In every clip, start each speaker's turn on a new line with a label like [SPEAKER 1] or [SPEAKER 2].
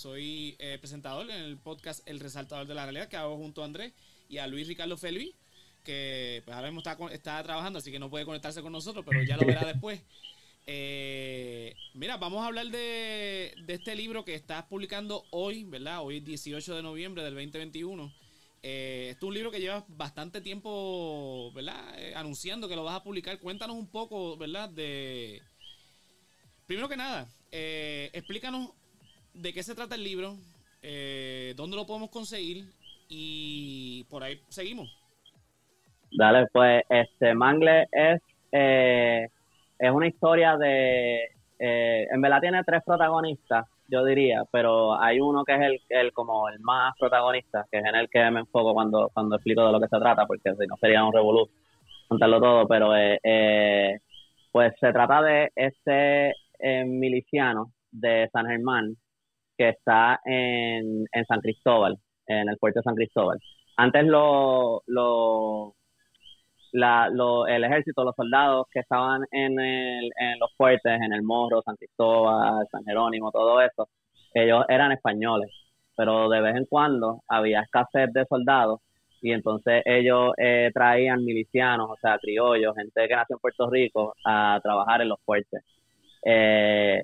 [SPEAKER 1] soy eh, presentador en el podcast El Resaltador de la Realidad que hago junto a Andrés y a Luis Ricardo Felui, que pues ahora mismo está, está trabajando, así que no puede conectarse con nosotros, pero ya lo verá después. Eh, mira, vamos a hablar de, de, este libro que estás publicando hoy, ¿verdad? Hoy es 18 de noviembre del 2021. Eh, este es un libro que llevas bastante tiempo, ¿verdad? Eh, anunciando que lo vas a publicar. Cuéntanos un poco, ¿verdad? De... Primero que nada, explícanos de qué se trata el libro, eh, dónde lo podemos conseguir y por ahí seguimos.
[SPEAKER 2] Dale, pues este Mangle es, es una historia de... en verdad tiene tres protagonistas yo diría, pero hay uno que es el, el como el más protagonista, que es en el que me enfoco cuando, cuando explico de lo que se trata, porque si no sería un revolú contarlo todo, pero eh, eh, pues se trata de este eh, miliciano de San Germán que está en, en San Cristóbal, en el puerto de San Cristóbal. Antes lo, lo la, lo, el ejército, los soldados que estaban en, el, en los fuertes, en el Morro, San Cristóbal, San Jerónimo, todo eso, ellos eran españoles, pero de vez en cuando había escasez de soldados y entonces ellos eh, traían milicianos, o sea, criollos, gente que nació en Puerto Rico, a trabajar en los fuertes. Eh,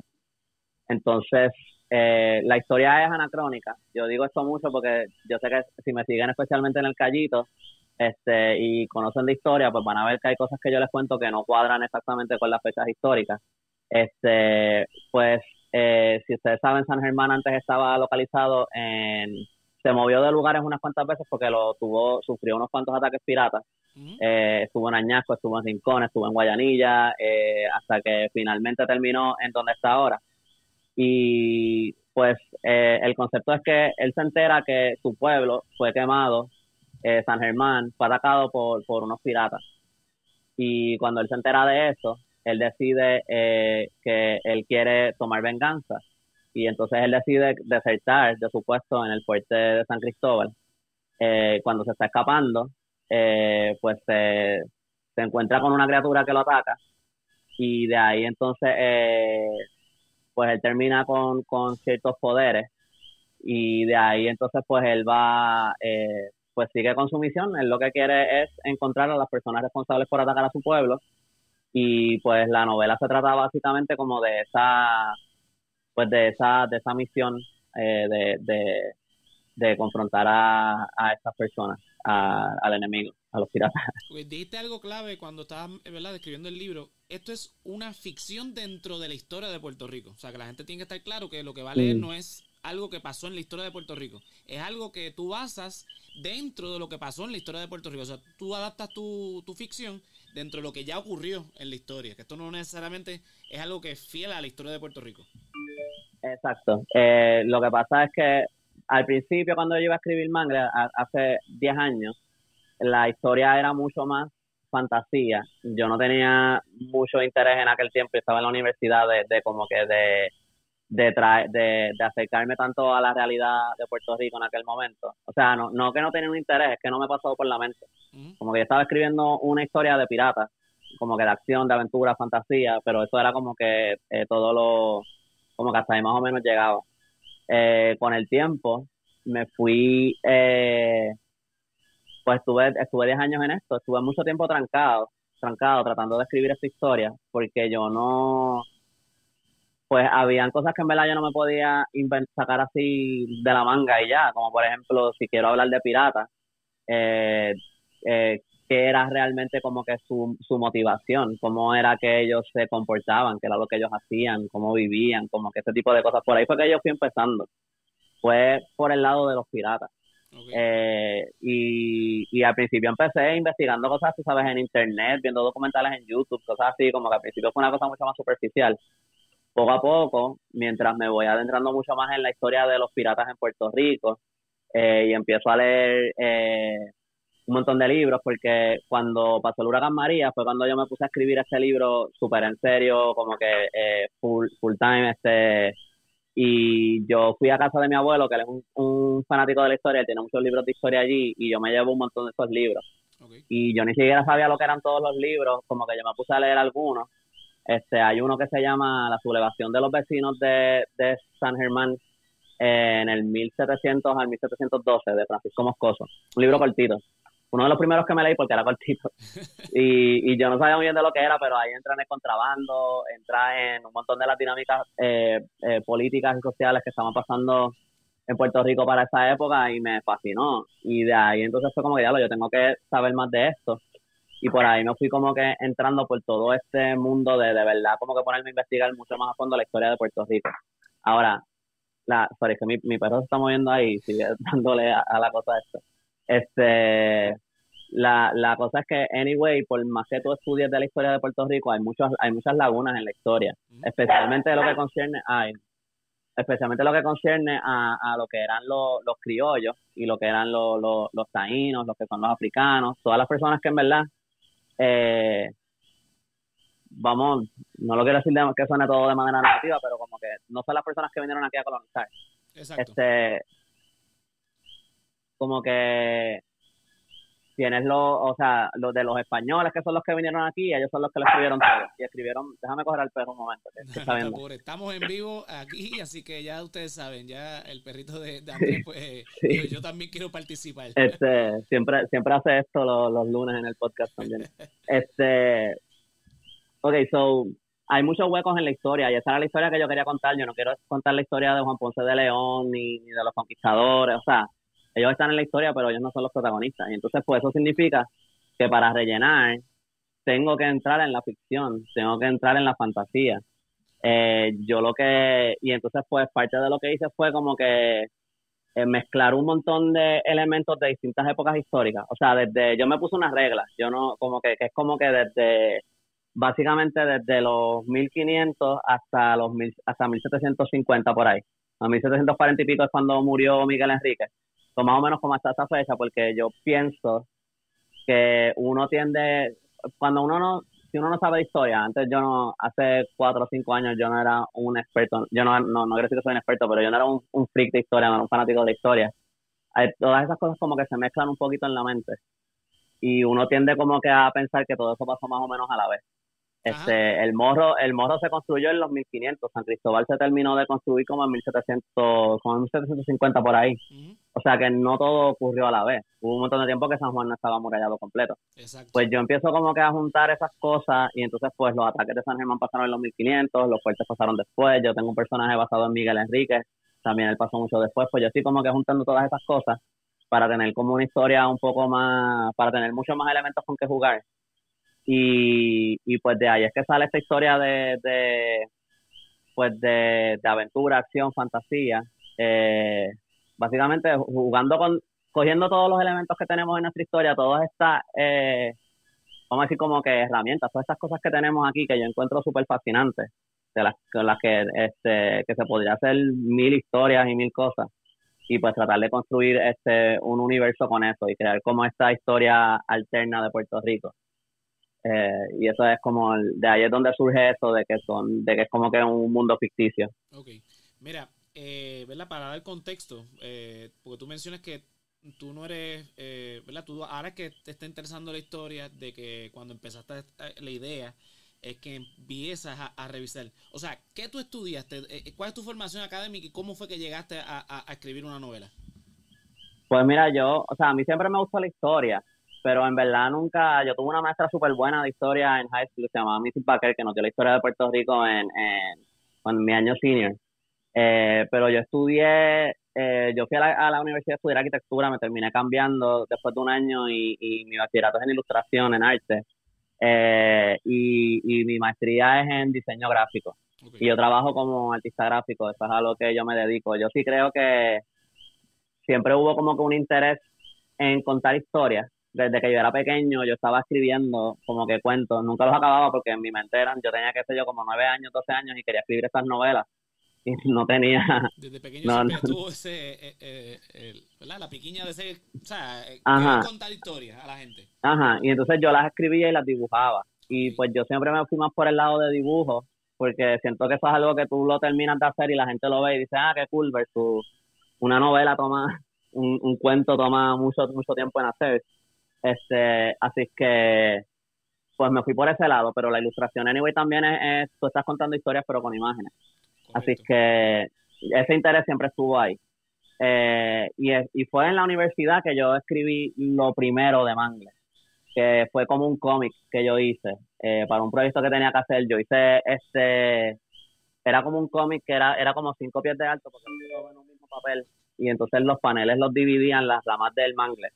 [SPEAKER 2] entonces, eh, la historia es anacrónica. Yo digo esto mucho porque yo sé que si me siguen especialmente en el Callito, este, y conocen de historia, pues van a ver que hay cosas que yo les cuento que no cuadran exactamente con las fechas históricas. Este, pues, eh, si ustedes saben, San Germán antes estaba localizado en, se movió de lugares unas cuantas veces porque lo tuvo, sufrió unos cuantos ataques piratas. eh, estuvo en Añasco, estuvo en Rincón, estuvo en Guayanilla, eh, hasta que finalmente terminó en donde está ahora. Y pues eh, el concepto es que él se entera que su pueblo fue quemado eh, San Germán fue atacado por, por unos piratas. Y cuando él se entera de eso, él decide eh, que él quiere tomar venganza. Y entonces él decide desertar de su puesto en el fuerte de San Cristóbal. Cuando se está escapando, pues se encuentra con una criatura que lo ataca. Y de ahí entonces, pues él termina con, con ciertos poderes. Y de ahí entonces, pues él va pues sigue con su misión. Él lo que quiere es encontrar a las personas responsables por atacar a su pueblo. Y pues la novela se trata básicamente como de esa, pues de esa, de esa misión eh, de, de, confrontar a, a estas personas, al enemigo, a los piratas.
[SPEAKER 1] Pues dijiste algo clave cuando estabas ¿verdad? describiendo el libro. Esto es una ficción dentro de la historia de Puerto Rico. O sea, que la gente tiene que estar claro que lo que va a leer no es algo que pasó en la historia de Puerto Rico. Es algo que tú basas dentro de lo que pasó en la historia de Puerto Rico. O sea, tú adaptas tu, tu ficción dentro de lo que ya ocurrió en la historia. Que esto no necesariamente es algo que es fiel a la historia de Puerto Rico.
[SPEAKER 2] Exacto. Eh, lo que pasa es que al principio, cuando yo iba a escribir manga, hace 10 años, la historia era mucho más fantasía. Yo no tenía mucho interés en aquel tiempo, estaba en la universidad de, de como que de de, de, de, acercarme tanto a la realidad de Puerto Rico en aquel momento. O sea, no, no que no tenía un interés, es que no me pasó por la mente. Como que yo estaba escribiendo una historia de piratas, como que de acción, de aventura, fantasía, pero eso era como que eh, todo lo, como que hasta ahí más o menos llegaba. Eh, con el tiempo me fui, eh, pues estuve, estuve 10 años en esto, estuve mucho tiempo trancado, trancado tratando de escribir esta historia, porque yo no, pues habían cosas que en verdad yo no me podía sacar así de la manga y ya, como por ejemplo, si quiero hablar de piratas, eh, eh, qué era realmente como que su, su motivación, cómo era que ellos se comportaban, qué era lo que ellos hacían, cómo vivían, como que ese tipo de cosas. Por ahí fue que yo fui empezando. Fue por el lado de los piratas. Eh, y, y al principio empecé investigando cosas, tú sabes, en internet, viendo documentales en YouTube, cosas así, como que al principio fue una cosa mucho más superficial. Poco a poco, mientras me voy adentrando mucho más en la historia de los piratas en Puerto Rico eh, y empiezo a leer eh, un montón de libros, porque cuando pasó el huracán María fue cuando yo me puse a escribir este libro súper en serio, como que eh, full, full time, este y yo fui a casa de mi abuelo, que él es un, fanático de la historia, él tiene muchos libros de historia allí, y yo me llevo un montón de esos libros. Y yo ni siquiera sabía lo que eran todos los libros, como que yo me puse a leer algunos, Este, hay uno que se llama La sublevación de los vecinos de, de San Germán eh, en el 1700 al 1712 de Francisco Moscoso. Un libro cortito. Uno de los primeros que me leí porque era cortito. Y, y yo no sabía muy bien de lo que era, pero ahí entra en el contrabando, entra en un montón de las dinámicas eh, eh, políticas y sociales que estaban pasando en Puerto Rico para esa época y me fascinó. Y de ahí entonces fue como que, ya lo, yo tengo que saber más de esto. Y por ahí me fui como que entrando por todo este mundo de de verdad como que ponerme a investigar mucho más a fondo la historia de Puerto Rico. Ahora, la, sorry, que mi, mi perro se está moviendo ahí y sigue dándole a, a la cosa esto. Este, la, la cosa es que, anyway, por más que tú estudies de la historia de Puerto Rico, hay muchos, hay muchas lagunas en la historia, especialmente lo que concierne, ay, especialmente lo que concierne a, a lo que eran los, los criollos y lo que eran los, los, los taínos, los que son los africanos, todas las personas que en verdad, eh, vamos, no lo quiero decir de, que suene todo de manera negativa, pero como que no son las personas que vinieron aquí a colonizar.
[SPEAKER 1] Exacto.
[SPEAKER 2] Este, como que tienes los, o sea, los de los españoles que son los que vinieron aquí, ellos son los que lo escribieron todo. Y escribieron, déjame coger al perro un momento. Que,
[SPEAKER 1] No Estamos en vivo aquí, así que ya ustedes saben, ya el perrito de, de Andrés, pues
[SPEAKER 2] Sí.
[SPEAKER 1] yo también quiero participar.
[SPEAKER 2] Este, siempre, siempre hace esto los, los lunes en el podcast también. Este, ok, so, hay muchos huecos en la historia y esa era la historia que yo quería contar. Yo no quiero contar la historia de Juan Ponce de León ni, ni de los conquistadores, o sea, ellos están en la historia, pero ellos no son los protagonistas. Y entonces, pues eso significa que para rellenar tengo que entrar en la ficción, tengo que entrar en la fantasía. Eh, yo lo que, y entonces pues parte de lo que hice fue como que eh, mezclar un montón de elementos de distintas épocas históricas. O sea, desde, yo me puse unas reglas, yo no, como que, que es como que desde, básicamente desde los 1500 hasta los mil, hasta 1750 por ahí. A 1740 y pico es cuando murió Miguel Enrique. So, más o menos como hasta esa fecha, porque yo pienso que uno tiende, cuando uno no, si uno no sabe historia, antes yo no, hace cuatro o cinco años yo no era un experto, yo no, no, no quiero decir que soy un experto, pero yo no era un, un freak de historia, no era un fanático de historia. Hay- todas esas cosas como que se mezclan un poquito en la mente. Y uno tiende como que a pensar que todo eso pasó más o menos a la vez. Este, el morro, el morro se construyó en los 1500, San Cristóbal se terminó de construir como en 1700, como en 1750 por ahí. O sea que no todo ocurrió a la vez. Hubo un montón de tiempo que San Juan no estaba amurallado completo.
[SPEAKER 1] Exacto.
[SPEAKER 2] Pues yo empiezo como que a juntar esas cosas y entonces pues los ataques de San Germán pasaron en los 1500, los fuertes pasaron después, yo tengo un personaje basado en Miguel Enrique, también él pasó mucho después, pues yo estoy como que juntando todas esas cosas para tener como una historia un poco más, para tener muchos más elementos con que jugar. Y, y pues de ahí es que sale esta historia de, de pues de, de aventura, acción, fantasía, eh, básicamente jugando con, cogiendo todos los elementos que tenemos en nuestra historia, todas estas, eh, vamos a decir como que herramientas, todas estas cosas que tenemos aquí que yo encuentro súper fascinantes, de las, con las que, este, que se podría hacer mil historias y mil cosas, y pues tratar de construir este un universo con eso y crear como esta historia alterna de Puerto Rico. Eh, y eso es como, el- de ahí es donde surge eso de que son, de que es como que un mundo ficticio.
[SPEAKER 1] Ok. Mira, eh, ¿verdad? Para dar contexto, eh, porque tú mencionas que tú no eres, eh, ¿verdad? Tú ahora que te está interesando la historia de que cuando empezaste esta- la idea es que empiezas a, a revisar. O sea, ¿qué tú estudiaste? Eh, ¿Cuál es tu formación académica y cómo fue que llegaste a, a- a escribir una novela?
[SPEAKER 2] Pues mira, yo, o sea, a mí siempre me gustó la historia, pero en verdad nunca, yo tuve una maestra súper buena de historia en high school, se llamaba Missy Packer, que nos dio la historia de Puerto Rico en, en, en mi año senior. Eh, pero yo estudié, eh, yo fui a la, a la universidad a estudiar arquitectura, me terminé cambiando después de un año y, y mi bachillerato es en ilustración, en arte, eh, y, y mi maestría es en diseño gráfico. Y yo trabajo como artista gráfico, eso es a lo que yo me dedico. Yo sí creo que siempre hubo como que un interés en contar historias. Desde que yo era pequeño, yo estaba escribiendo como que cuentos. Nunca los acababa porque en mi mente eran, yo tenía, qué sé yo, como nueve años, doce años y quería escribir estas novelas. Y no tenía,
[SPEAKER 1] Desde pequeño
[SPEAKER 2] No,
[SPEAKER 1] siempre
[SPEAKER 2] no.
[SPEAKER 1] tuvo ese, eh, eh, el- ¿verdad? La piquiña de ser, o sea, eh,
[SPEAKER 2] Ajá.
[SPEAKER 1] contar historias a la gente.
[SPEAKER 2] Ajá, y entonces yo las escribía y las dibujaba. Y pues yo siempre me fui más por el lado de dibujo, porque siento que eso es algo que tú lo terminas de hacer y la gente lo ve y dice, ah, qué cool, versus una novela toma, un, un cuento toma mucho, mucho tiempo en hacer. Este, así que, pues me fui por ese lado, pero la ilustración anyway también es, tú estás contando historias pero con imágenes. Así que ese interés siempre estuvo ahí. Eh, y, y fue en la universidad que yo escribí lo primero de Mangle, que fue como un cómic que yo hice eh, para un proyecto que tenía que hacer. Yo hice este, era como un cómic que era, era como cinco pies de alto porque en un mismo papel y entonces los paneles los dividían las ramas del mangle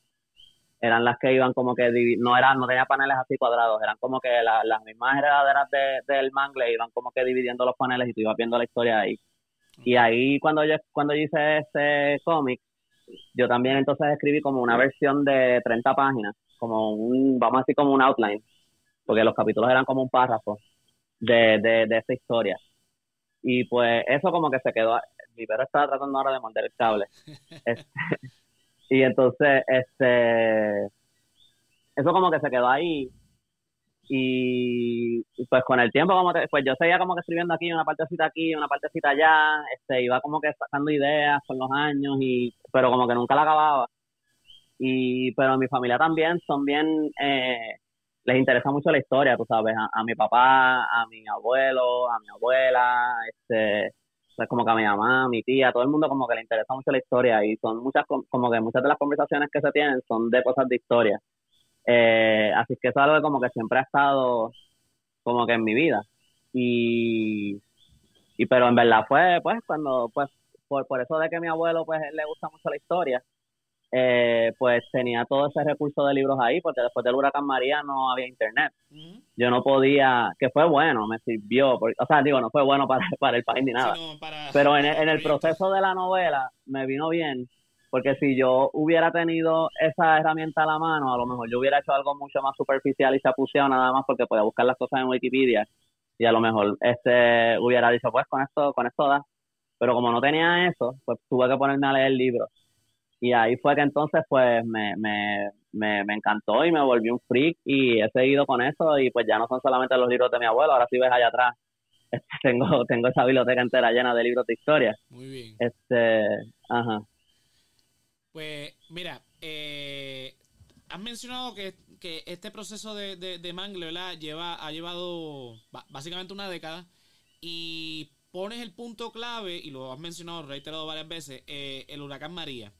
[SPEAKER 2] eran las que iban como que no eran no tenía paneles así cuadrados eran como que las mismas heredaderas del mangle iban como que dividiendo los paneles y tú ibas viendo la historia ahí. Y ahí cuando yo cuando yo hice ese cómic yo también entonces escribí como una versión de 30 páginas como un vamos a decir como un outline porque los capítulos eran como un párrafo de, de, de esa historia. Y pues eso como que se quedó mi perro estaba tratando ahora de montar el cable. Este, y entonces, este, eso como que se quedó ahí. Y, pues con el tiempo, como pues yo seguía como que escribiendo aquí, una partecita aquí, una partecita allá, este, iba como que sacando ideas con los años, y pero como que nunca la acababa. Y, pero mi familia también son bien, eh, les interesa mucho la historia, tú sabes, a mi papá, a mi abuelo, a mi abuela, este, es como que a mi mamá, a mi tía, todo el mundo como que le interesa mucho la historia y son muchas, como que muchas de las conversaciones que se tienen son de cosas de historia. Eh, así que eso es algo que como que siempre ha estado como que en mi vida. Y, y pero en verdad fue pues cuando, pues por, por eso de que mi abuelo pues le gusta mucho la historia, eh, pues tenía todo ese recurso de libros ahí, porque después del huracán María no había internet. Yo no podía, que fue bueno, me sirvió, o sea, digo, no fue bueno para, para el país ni nada, pero en, en el proceso de la novela me vino bien, porque si yo hubiera tenido esa herramienta a la mano, a lo mejor yo hubiera hecho algo mucho más superficial y chapuceado nada más porque podía buscar las cosas en Wikipedia y a lo mejor este hubiera dicho, pues con esto, con esto da. Pero como no tenía eso, pues tuve que ponerme a leer libros y ahí fue que entonces pues me, me, me, me, encantó y me volví un freak y he seguido con eso y pues ya no son solamente los libros de mi abuelo, ahora sí ves allá atrás, este, tengo, tengo esa biblioteca entera llena de libros de historia.
[SPEAKER 1] Muy bien.
[SPEAKER 2] Este, ajá.
[SPEAKER 1] Pues mira, eh, has mencionado que, que este proceso de, de, de Mangle, ¿verdad? Lleva, ha llevado básicamente una década y pones el punto clave, y lo has mencionado, reiterado varias veces, eh, el huracán María.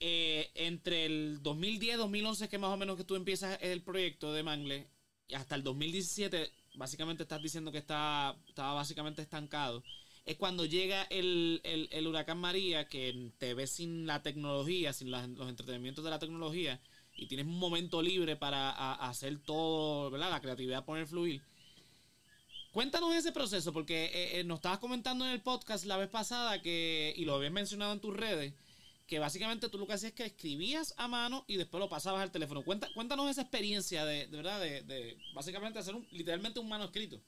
[SPEAKER 1] Eh, entre el 2010-2011, que más o menos que tú empiezas el proyecto de Mangle, y hasta el 2017, básicamente estás diciendo que está, estaba básicamente estancado, es cuando llega el, el, huracán María, que te ves sin la tecnología, sin los entretenimientos de la tecnología, y tienes un momento libre para hacer todo, ¿verdad? La creatividad poner fluir. Cuéntanos ese proceso, porque eh, eh, nos estabas comentando en el podcast la vez pasada que, y lo habías mencionado en tus redes, que básicamente tú lo que hacías es que escribías a mano y después lo pasabas al teléfono. Cuenta, cuéntanos esa experiencia de, de verdad, de, básicamente hacer un, literalmente un manuscrito.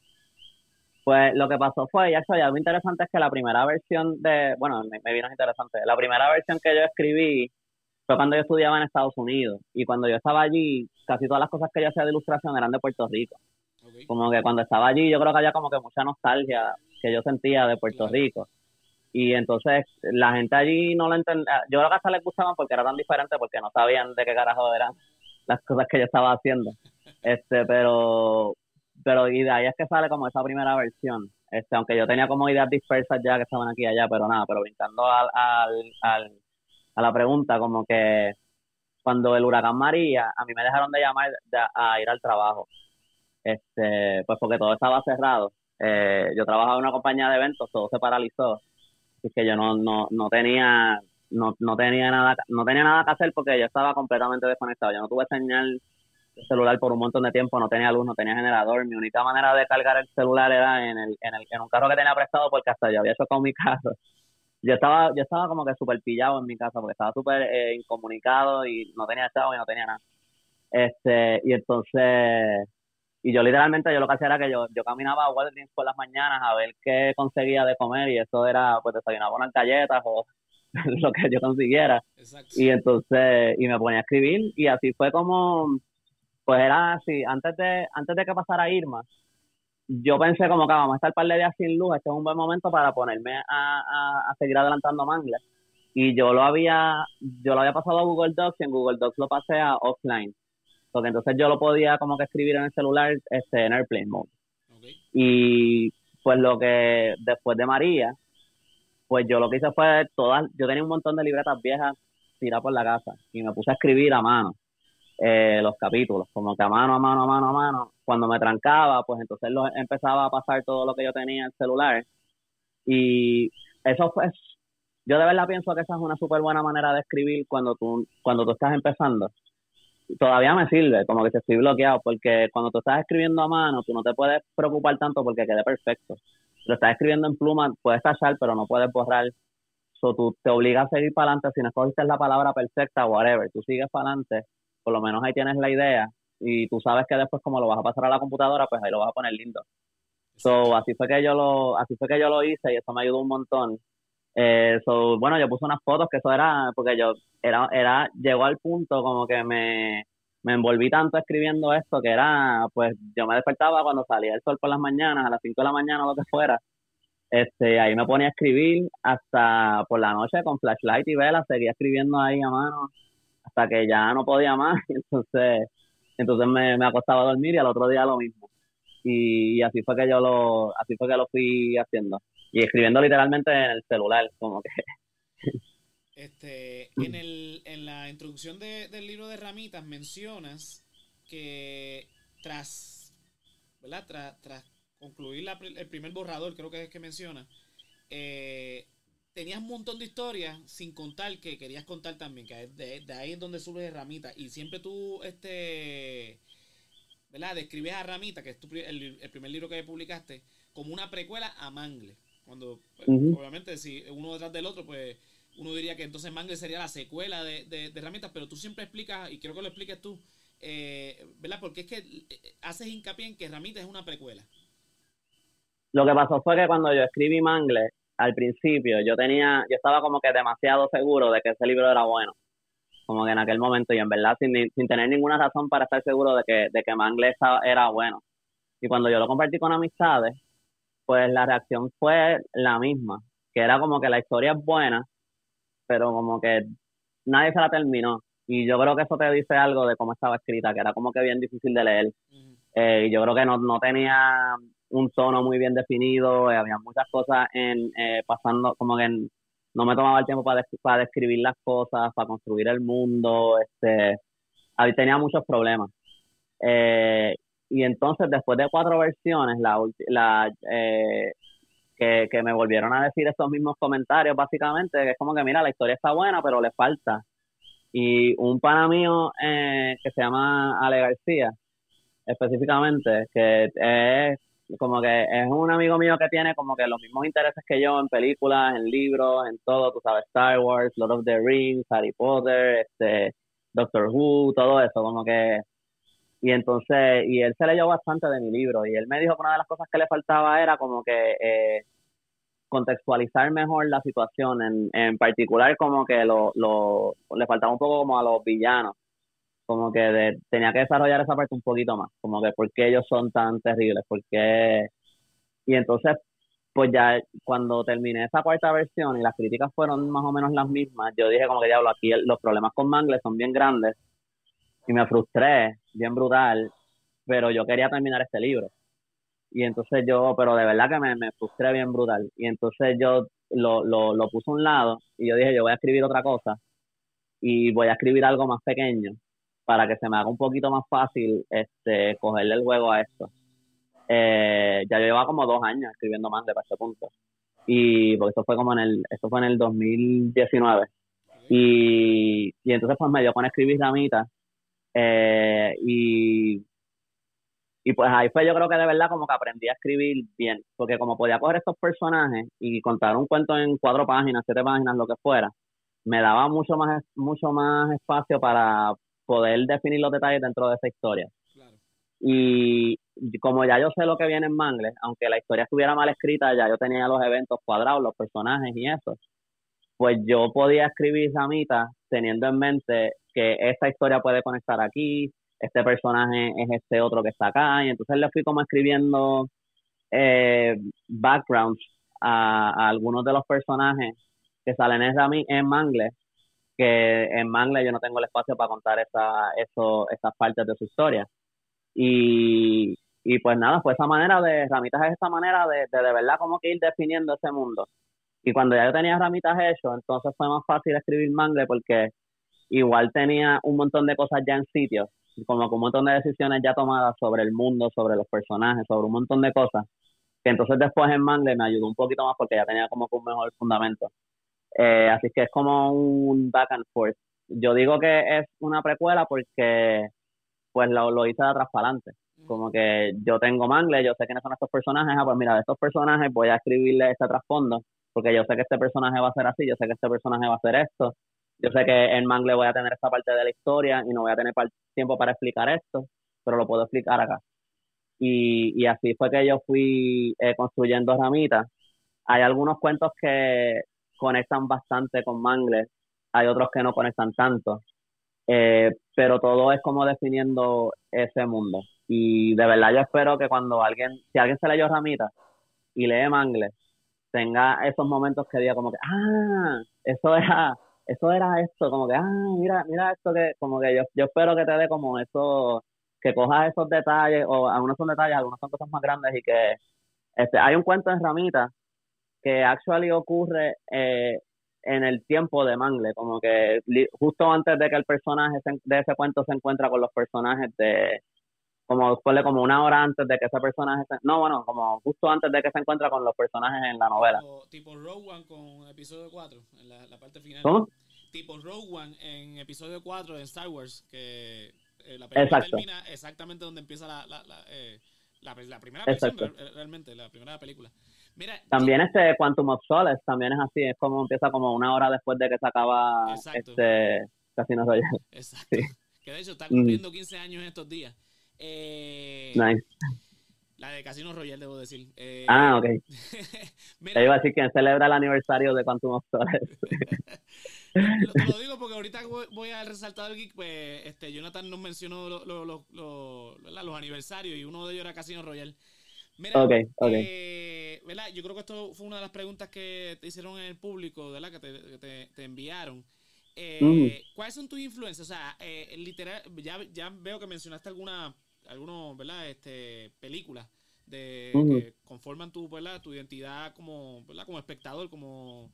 [SPEAKER 2] Pues lo que pasó fue, ya soy algo interesante es que la primera versión de, bueno, me, vino interesante, la primera versión que yo escribí fue cuando yo estudiaba en Estados Unidos y cuando yo estaba allí, casi todas las cosas que yo hacía de ilustración eran de Puerto Rico. Como que cuando estaba allí yo creo que había como que mucha nostalgia que yo sentía de Puerto Rico y entonces la gente allí no lo entendía. Yo creo que hasta les gustaban porque era tan diferente, porque no sabían de qué carajo eran las cosas que yo estaba haciendo. Este, pero, pero y de ahí es que sale como esa primera versión. Este, aunque yo tenía como ideas dispersas ya que estaban aquí y allá, pero nada, pero brincando al, al, a la pregunta, como que cuando el huracán María, a mí me dejaron de llamar a ir al trabajo. Este, pues porque todo estaba cerrado. Eh, yo trabajaba en una compañía de eventos, todo se paralizó que yo no, no, no tenía no, no tenía nada no tenía nada que hacer porque yo estaba completamente desconectado. Yo no tuve señal de celular por un montón de tiempo no tenía luz no tenía generador. Mi única manera de cargar el celular era en el en, el, en un carro que tenía prestado porque hasta yo había chocado mi carro. Yo estaba yo estaba como que súper pillado en mi casa porque estaba súper eh, incomunicado y no tenía chavo y no tenía nada. Este y entonces y yo literalmente, yo lo que hacía era que yo, yo caminaba a Walgreens por las mañanas a ver qué conseguía de comer y eso era, pues desayunaba unas galletas o lo que yo consiguiera. Y entonces, y me ponía a escribir y así fue como, pues era así, antes de, antes de que pasara Irma, yo pensé como que vamos a estar par de días sin luz, este es un buen momento para ponerme a, a, seguir adelantando mangles. Y yo lo había, yo lo había pasado a Google Docs y en Google Docs lo pasé a offline Porque entonces yo lo podía como que escribir en el celular este, en Airplane Mode. Y pues lo que después de María, pues yo lo que hice fue todas, yo tenía un montón de libretas viejas tiradas por la casa y me puse a escribir a mano eh, los capítulos, como que a mano, a mano, a mano, a mano. Cuando me trancaba, pues entonces lo, empezaba a pasar todo lo que yo tenía en el celular. Y eso fue, yo de verdad pienso que esa es una súper buena manera de escribir cuando tú, cuando tú estás empezando. Todavía me sirve, como que estoy bloqueado, porque cuando tú estás escribiendo a mano, tú no te puedes preocupar tanto porque quede perfecto. Lo estás escribiendo en pluma, puedes tachar, pero no puedes borrar. So, tú te obligas a seguir para adelante. Si no escogiste la palabra perfecta, whatever, tú sigues para adelante por lo menos ahí tienes la idea y tú sabes que después como lo vas a pasar a la computadora, pues ahí lo vas a poner lindo. So, así fue que yo lo, así fue que yo lo hice y eso me ayudó un montón. Eh, so, bueno, yo puse unas fotos que eso era, porque yo, era, era, llegó al punto como que me, me envolví tanto escribiendo esto que era, pues yo me despertaba cuando salía el sol por las mañanas, a las 5 de la mañana o lo que fuera. Este, ahí me ponía a escribir hasta por la noche con flashlight y vela, seguía escribiendo ahí a mano hasta que ya no podía más, entonces entonces me, me acostaba a dormir y al otro día lo mismo. Y, así fue que yo lo así fue que lo fui haciendo y escribiendo literalmente en el celular, como que
[SPEAKER 1] este en el en la introducción del libro de ramitas mencionas que tras ¿verdad? Tras, tras concluir la, el primer borrador, creo que es que menciona, eh, tenías un montón de historias sin contar que querías contar también, que de, ahí es donde surge Ramita. Y siempre tú, este, ¿verdad? Describes a Ramita, que es el, primer libro que publicaste, como una precuela a Mangle. Cuando, pues, obviamente, si uno detrás del otro, pues uno diría que entonces Mangle sería la secuela de, de, Ramitas, pero tú siempre explicas, y quiero que lo expliques tú, eh, ¿verdad? Porque es que eh, haces hincapié en que Ramita es una precuela.
[SPEAKER 2] Lo que pasó fue que cuando yo escribí Mangle, al principio yo tenía, yo estaba como que demasiado seguro de que ese libro era bueno, como que en aquel momento y en verdad sin, sin tener ninguna razón para estar seguro de que, de que Mangle era bueno. Y cuando yo lo compartí con amistades, pues la reacción fue la misma, que era como que la historia es buena, pero como que nadie se la terminó. Y yo creo que eso te dice algo de cómo estaba escrita, que era como que bien difícil de leer. Eh, y yo creo que no, no tenía un tono muy bien definido, eh, había muchas cosas en eh, pasando, como que no me tomaba el tiempo para, para describir las cosas, para construir el mundo, este, ahí tenía muchos problemas. Eh, y entonces, después de cuatro versiones, la, la que, que me volvieron a decir estos mismos comentarios, básicamente, que es como que, mira, la historia está buena, pero le falta. Y un pana mío que se llama Ale García, específicamente, que es como que es un amigo mío que tiene como que los mismos intereses que yo en películas, en libros, en todo, tú sabes, Star Wars, Lord of the Rings, Harry Potter, este, Doctor Who, todo eso, como que y entonces, y él se leyó bastante de mi libro y él me dijo que una de las cosas que le faltaba era como que eh, contextualizar mejor la situación, en, en particular como que lo, lo, le faltaba un poco como a los villanos, como que tenía que desarrollar esa parte un poquito más, como que por qué ellos son tan terribles, por qué... Y entonces, pues ya cuando terminé esa cuarta versión y las críticas fueron más o menos las mismas, yo dije como que diablo, aquí los problemas con Mangle son bien grandes y me frustré, bien brutal, pero yo quería terminar este libro. Y entonces yo, pero de verdad que me, me frustré bien brutal. Y entonces yo lo, lo, lo puse a un lado y yo dije, yo voy a escribir otra cosa y voy a escribir algo más pequeño para que se me haga un poquito más fácil este cogerle el juego a esto. Eh, ya yo llevaba como dos años escribiendo más de para este punto. Y porque esto fue como en el, esto fue en el 2019. Y, y entonces pues me dio con escribir la mitad. Eh, y, y pues ahí fue yo creo que de verdad como que aprendí a escribir bien. Porque como podía coger estos personajes y contar un cuento en cuatro páginas, siete páginas, lo que fuera, me daba mucho más, mucho más espacio para, poder definir los detalles dentro de esa historia. Y como ya yo sé lo que viene en Mangle, aunque la historia estuviera mal escrita, ya yo tenía los eventos cuadrados, los personajes y eso, pues yo podía escribir mitad teniendo en mente que esta historia puede conectar aquí, este personaje es este otro que está acá, y entonces le fui como escribiendo eh, backgrounds a, algunos de los personajes que salen en, en Mangle que en Mangle yo no tengo el espacio para contar esa, eso, esas partes de su historia. Y, y pues nada, fue esa manera de, Ramitas es esa manera de, de, de verdad como que ir definiendo ese mundo. Y cuando ya yo tenía Ramitas hecho, entonces fue más fácil escribir Mangle porque igual tenía un montón de cosas ya en sitio, como un montón de decisiones ya tomadas sobre el mundo, sobre los personajes, sobre un montón de cosas, que entonces después en Mangle me ayudó un poquito más porque ya tenía como un mejor fundamento. Eh, así que es como un back and forth. Yo digo que es una precuela porque pues lo, lo hice de atrás para adelante. Como que yo tengo Mangle, yo sé quiénes son estos personajes, ah, pues mira, de estos personajes voy a escribirle este trasfondo, porque yo sé que este personaje va a ser así, yo sé que este personaje va a ser esto, yo sé que en Mangle voy a tener esta parte de la historia y no voy a tener tiempo para explicar esto, pero lo puedo explicar acá. Y, y así fue que yo fui eh, construyendo ramitas. Hay algunos cuentos que conectan bastante con Mangle, hay otros que no conectan tanto, eh, pero todo es como definiendo ese mundo. Y de verdad yo espero que cuando alguien, si alguien se leyó Ramita y lee Mangle, tenga esos momentos que diga como que, ah, eso era, eso era esto, como que, ah, mira, mira esto que, como que yo, yo espero que te dé como eso, que cojas esos detalles, o algunos son detalles, algunos son cosas más grandes y que, este, hay un cuento en Ramita que actually ocurre eh, en el tiempo de Mangle, como que justo antes de que el personaje de ese cuento se encuentra con los personajes de, como después como una hora antes de que ese personaje no bueno como justo antes de que se encuentra con los personajes en la novela
[SPEAKER 1] tipo, Rogue One con episodio 4 en la, parte final
[SPEAKER 2] ¿Cómo?
[SPEAKER 1] tipo Rogue One en episodio 4 de Star Wars que eh, la película termina exactamente donde empieza la la, la, eh, la, primera versión realmente la primera película Mira,
[SPEAKER 2] también este Quantum of Solace también es así, es como empieza como una hora después de que se acaba este Casino Royale.
[SPEAKER 1] Exacto. Que de hecho está cumpliendo 15 años en estos días. Eh,
[SPEAKER 2] nice.
[SPEAKER 1] La de Casino Royale, debo decir. Eh,
[SPEAKER 2] ah, ok. Te iba a decir que celebra el aniversario de Quantum of Solace.
[SPEAKER 1] lo, te lo digo porque ahorita voy a resaltar el geek, pues este, Jonathan nos mencionó los aniversarios y uno de ellos era Casino Royale. Mira,
[SPEAKER 2] okay, okay.
[SPEAKER 1] Eh, ¿verdad? Yo creo que esto fue una de las preguntas que te hicieron en el público, ¿verdad? Que te, te, enviaron. Eh, ¿Cuáles son tus influencias? O sea, literal, ya, ya veo que mencionaste alguna, algunos, ¿verdad? Este, películas de que conforman tu, ¿verdad? tu identidad como, ¿verdad? como espectador, como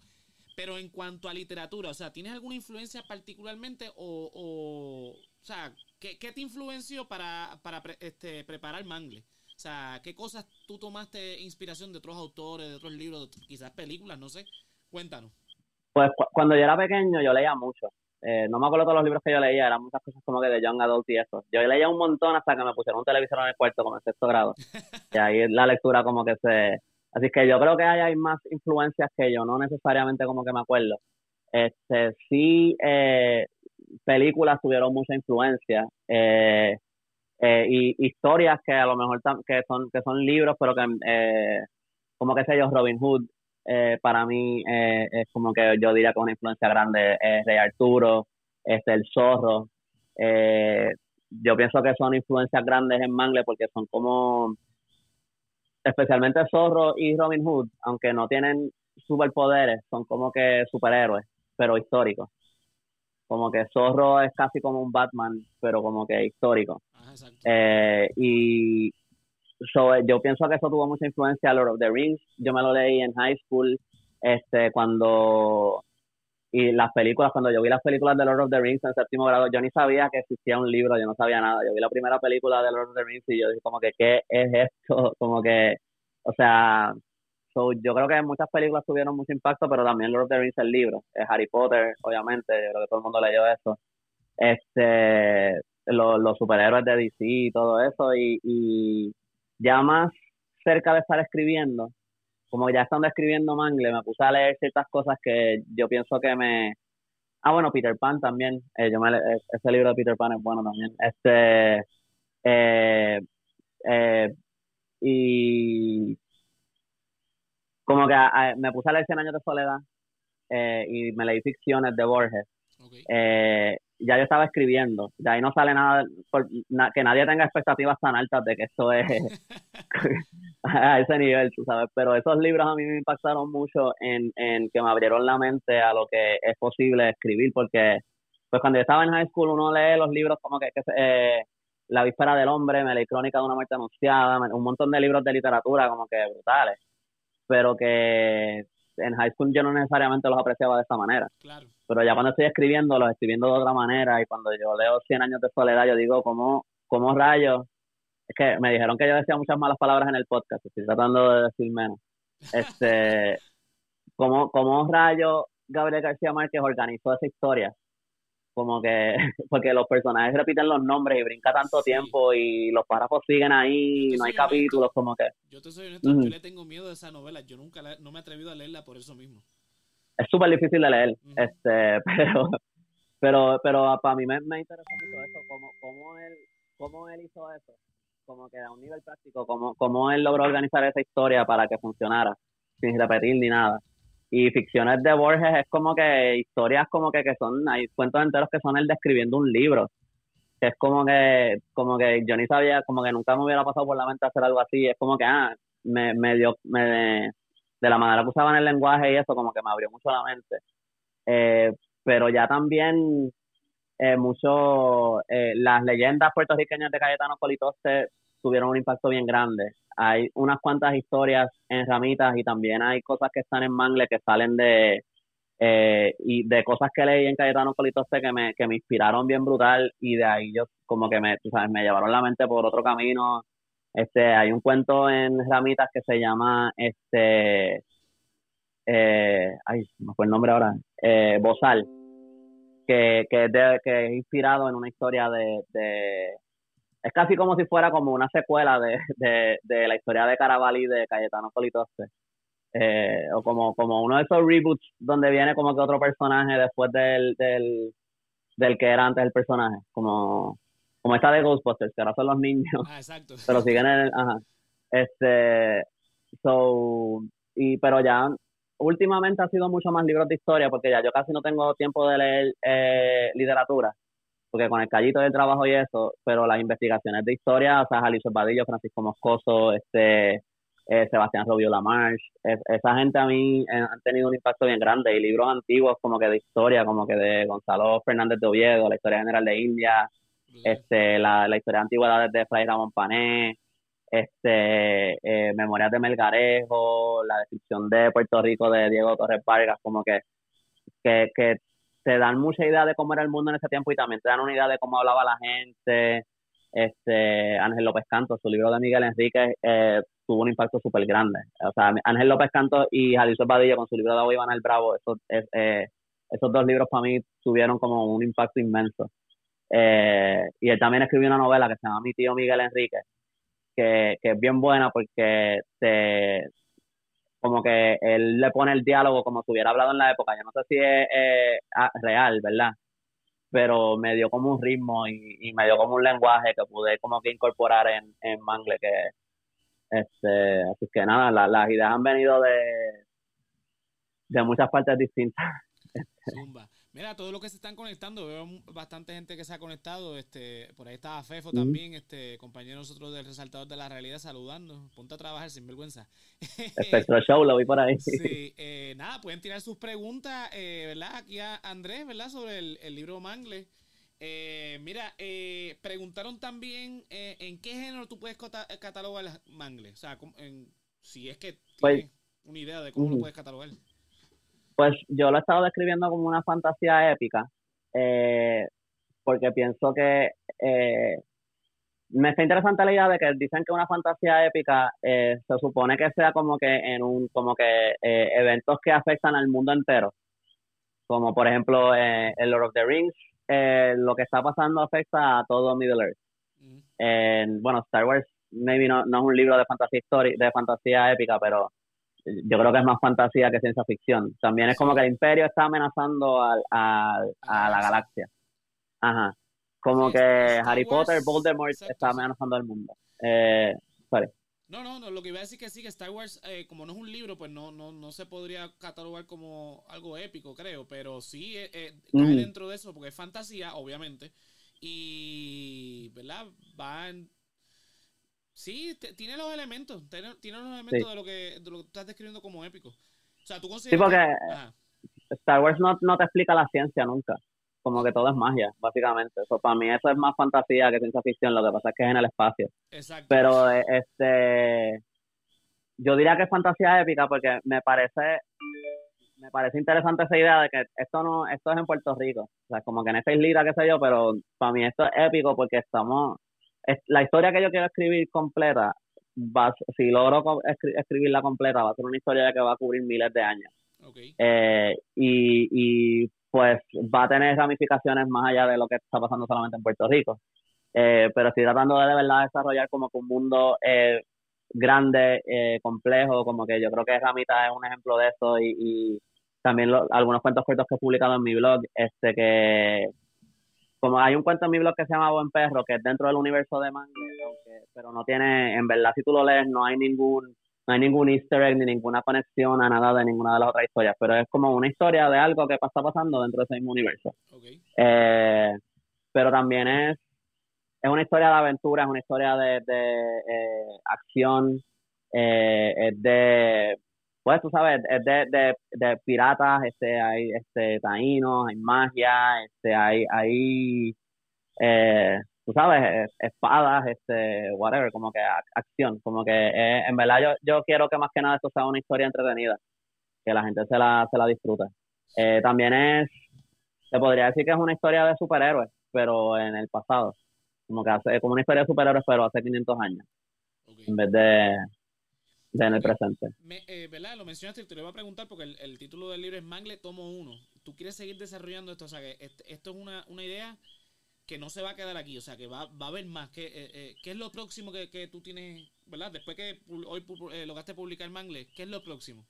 [SPEAKER 1] pero en cuanto a literatura, o sea, ¿tienes alguna influencia particularmente o, o, o sea, ¿qué, ¿qué, te influenció para, para este, preparar Mangle? O sea, ¿qué cosas tú tomaste inspiración de otros autores, de otros libros, quizás películas, no sé? Cuéntanos.
[SPEAKER 2] Pues cuando yo era pequeño yo leía mucho. Eh, no me acuerdo todos los libros que yo leía, eran muchas cosas como que de Young Adult y eso. Yo leía un montón hasta que me pusieron un televisor en el cuarto como en sexto grado. y ahí la lectura como que se... Así que yo creo que hay, hay más influencias que yo, no necesariamente como que me acuerdo. Este, sí, eh, películas tuvieron mucha influencia. Eh, eh, y historias que a lo mejor que son que son libros pero que como que sé yo Robin Hood eh, para mí es como que yo diría que una influencia grande es Rey Arturo este el Zorro. Yo pienso que son influencias grandes en Mangle porque son como especialmente Zorro y Robin Hood aunque no tienen superpoderes son como que superhéroes pero históricos. Como que Zorro es casi como un Batman, pero como que histórico. eh, y yo pienso que eso tuvo mucha influencia Lord of the Rings. Yo me lo leí en high school, este, cuando y las películas, cuando yo vi las películas de Lord of the Rings en séptimo grado, yo ni sabía que existía un libro, yo no sabía nada. Yo vi la primera película de Lord of the Rings y yo dije como que, ¿qué es esto? Como que, o sea, yo creo que muchas películas tuvieron mucho impacto, pero también Lord of the Rings el libro, Harry Potter, obviamente, creo que todo el mundo leyó eso. Este, los superhéroes de DC y todo eso, y, y ya más cerca de estar escribiendo, como ya estando escribiendo Mangle, me puse a leer ciertas cosas que yo pienso que me... Ah, bueno, Peter Pan también, eh, yo me ese libro de Peter Pan es bueno también. Este, eh, eh, y como que me puse a leer Cien años de soledad eh, y me leí ficciones de Borges. Eh, ya yo estaba escribiendo. De ahí no sale nada, que nadie tenga expectativas tan altas de que esto es a ese nivel, tú sabes. Pero esos libros a mí me impactaron mucho en, en que me abrieron la mente a lo que es posible escribir, porque pues cuando yo estaba en high school uno lee los libros como que, eh, La víspera del hombre, me leí Crónica de una muerte anunciada, un montón de libros de literatura como que brutales, pero que en high school yo no necesariamente los apreciaba de esa manera.
[SPEAKER 1] Claro.
[SPEAKER 2] Pero ya cuando estoy escribiendo, los escribiendo de otra manera y cuando yo leo 100 años de soledad, yo digo, ¿cómo, cómo rayos? Es que me dijeron que yo decía muchas malas palabras en el podcast, estoy tratando de decir menos. Este, ¿cómo, ¿Cómo rayos Gabriel García Márquez organizó esa historia? Como que porque los personajes repiten los nombres y brinca tanto tiempo y los párrafos siguen ahí, no hay capítulos, como que...
[SPEAKER 1] Yo te soy honesto, yo le tengo miedo a esa novela, yo nunca no me he atrevido a leerla por eso mismo.
[SPEAKER 2] Es súper difícil de leer, este, pero pero pero para mí me, me interesa mucho eso, cómo, cómo, él, cómo él hizo eso, como que a un nivel práctico, cómo, cómo él logró organizar esa historia para que funcionara, sin repetir ni nada. Y ficciones de Borges es como que historias como que, que son, hay cuentos enteros que son él describiendo un libro. Es como que, como que yo ni sabía, como que nunca me hubiera pasado por la mente hacer algo así. Es como que, ah, me, me dio, me, de la manera que usaban el lenguaje y eso, como que me abrió mucho la mente. Eh, pero ya también eh, mucho, eh, las leyendas puertorriqueñas de Cayetano Colitoste tuvieron un impacto bien grande hay unas cuantas historias en ramitas y también hay cosas que están en Mangle que salen de eh, y de cosas que leí en Cayetano Colitoste que me, que me inspiraron bien brutal y de ahí yo como que me, sabes, me llevaron la mente por otro camino. Este, hay un cuento en ramitas que se llama este eh, ay, no fue el nombre ahora, eh, Bozal, que, que, es de, que es inspirado en una historia de, de es casi como si fuera como una secuela de, de, de la historia de Caravalli de Cayetano Politoste. Eh, o como, como uno de esos reboots donde viene como que otro personaje después del, del, del que era antes el personaje. Como, como esta de Ghostbusters, que ahora son los niños.
[SPEAKER 1] Ah, exacto.
[SPEAKER 2] Pero siguen en el, ajá. Este, so, y, pero ya últimamente ha sido mucho más libros de historia porque ya yo casi no tengo tiempo de leer eh, literatura porque con el callito del trabajo y eso, pero las investigaciones de historia, o sea, Jalisco Badillo, Francisco Moscoso, este, eh, Sebastián Rubio Lamarche, esa gente a mí eh, han tenido un impacto bien grande, y libros antiguos como que de historia, como que de Gonzalo Fernández de Oviedo, la historia general de India, este, la, la historia de antigüedades de Fray Ramón Pané, este, eh, Memorias de Melgarejo, la descripción de Puerto Rico de Diego Torres Vargas, como que, que, que te dan mucha idea de cómo era el mundo en ese tiempo y también te dan una idea de cómo hablaba la gente. Este, Ángel López Canto, su libro de Miguel Enrique eh, tuvo un impacto súper grande. O sea, Ángel López Canto y Jalisco Padilla con su libro de Iván el Bravo, esos, eh, esos dos libros para mí tuvieron como un impacto inmenso. Eh, y él también escribió una novela que se llama Mi tío Miguel Enrique, que, que es bien buena porque te, como que él le pone el diálogo como si hubiera hablado en la época. Yo no sé si es ah, real, ¿verdad? Pero me dio como un ritmo y, me dio como un lenguaje que pude como que incorporar en, en Mangle, que este, así que nada, las ideas han venido de, de muchas partes distintas.
[SPEAKER 1] Mira, todos los que se están conectando, veo bastante gente que se ha conectado. Este, por ahí estaba Fefo también, este, compañero nosotros del Resaltador de la Realidad, saludando. Ponte a trabajar sin vergüenza.
[SPEAKER 2] Espectro Show, lo vi por ahí.
[SPEAKER 1] Sí, eh, nada, pueden tirar sus preguntas, eh, ¿verdad? Aquí a Andrés, ¿verdad? Sobre el, libro Mangle. Eh, mira, preguntaron también en qué género tú puedes catalogar Mangle. O sea, si es que pues tienes una idea de cómo lo puedes catalogar.
[SPEAKER 2] Pues yo lo he estado describiendo como una fantasía épica, eh, porque pienso que eh, me está interesante la idea de que dicen que una fantasía épica eh, se supone que sea como que en un como que eventos que afectan al mundo entero, como por ejemplo el Lord of the Rings, lo que está pasando afecta a todo Middle Earth. bueno, Star Wars maybe no, no es un libro de fantasía de fantasía épica, pero yo creo que es más fantasía que ciencia ficción. También es como que el imperio está amenazando a, a, la galaxia. Ajá. Como que Harry Potter, Voldemort está amenazando al mundo. Eh, sorry.
[SPEAKER 1] No, no, no, lo que iba a decir que sí, que Star Wars, eh, como no es un libro, pues no, no, no se podría catalogar como algo épico, creo, pero sí eh, eh, cae dentro de eso, porque es fantasía, obviamente, y, ¿verdad? Va en... Sí, tiene los elementos, tiene, los elementos de, lo que, de lo que estás describiendo como épico. O sea, tú consideras...
[SPEAKER 2] Sí, porque Star Wars no, no te explica la ciencia nunca como que todo es magia, básicamente. Eso, para mí eso es más fantasía que ciencia ficción, lo que pasa es que es en el espacio.
[SPEAKER 1] Exacto.
[SPEAKER 2] Pero este yo diría que es fantasía épica porque me parece me parece interesante esa idea de que esto no esto es en Puerto Rico, o sea, como que en esta islita, qué sé yo, pero para mí esto es épico porque estamos la historia que yo quiero escribir completa va, si logro escribirla completa va a ser una historia que va a cubrir miles de años.
[SPEAKER 1] Okay.
[SPEAKER 2] Eh, y, y pues va a tener ramificaciones más allá de lo que está pasando solamente en Puerto Rico. Eh, pero estoy tratando de de verdad desarrollar como que un mundo eh, grande, eh, complejo, como que yo creo que Ramita es un ejemplo de eso y, también algunos cuentos cortos que he publicado en mi blog, este que como hay un cuento en mi blog que se llama Buen Perro, que es dentro del universo de Mangle, pero no tiene, en verdad si tú lo lees no hay ningún no hay ningún easter egg ni ninguna conexión a nada de ninguna de las otras historias, pero es como una historia de algo que está pasando dentro de ese mismo universo. Eh, pero también es, es una historia de aventura, es una historia de, de eh, acción, eh, es de, pues tú sabes, es de, de, de piratas, este, hay este, taínos, hay magia, este, hay, hay eh, tú sabes, espadas, este, whatever, como que acción, como que eh, en verdad yo, yo quiero que más que nada esto sea una historia entretenida, que la gente se la, se la disfrute. Eh, también es, te podría decir que es una historia de superhéroes, pero en el pasado, como que hace, como una historia de superhéroes, pero hace 500 años, en vez de, de en el presente.
[SPEAKER 1] eh, ¿Verdad? Lo mencionaste, te lo iba a preguntar porque el, el título del libro es Mangle Tomo 1. ¿Tú quieres seguir desarrollando esto? O sea, que esto es una, una idea que no se va a quedar aquí, o sea, que va, va a haber más. ¿Qué, eh, eh, ¿qué es lo próximo que, que, tú tienes, verdad? Después que hoy lograste publicar Mangle, ¿qué es lo próximo?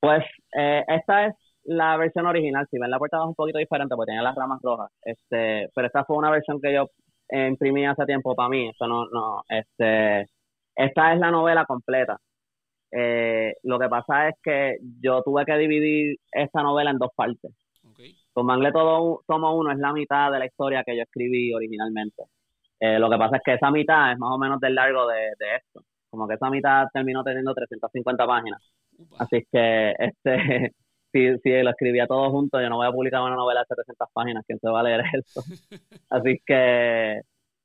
[SPEAKER 2] Pues eh, esta es la versión original. Si ven la portada es un poquito diferente porque tiene las ramas rojas. Este, pero esta fue una versión que yo imprimí hace tiempo para mí. Esto no, no, este, esta es la novela completa. Eh, lo que pasa es que yo tuve que dividir esta novela en dos partes. Tomarle todo tomo uno es la mitad de la historia que yo escribí originalmente. Eh, lo que pasa es que esa mitad es más o menos del largo de, esto. Como que esa mitad terminó teniendo 350 páginas. Así que este si, si lo escribía todo junto, yo no voy a publicar una novela de 700 páginas. ¿Quién se va a leer eso? Así que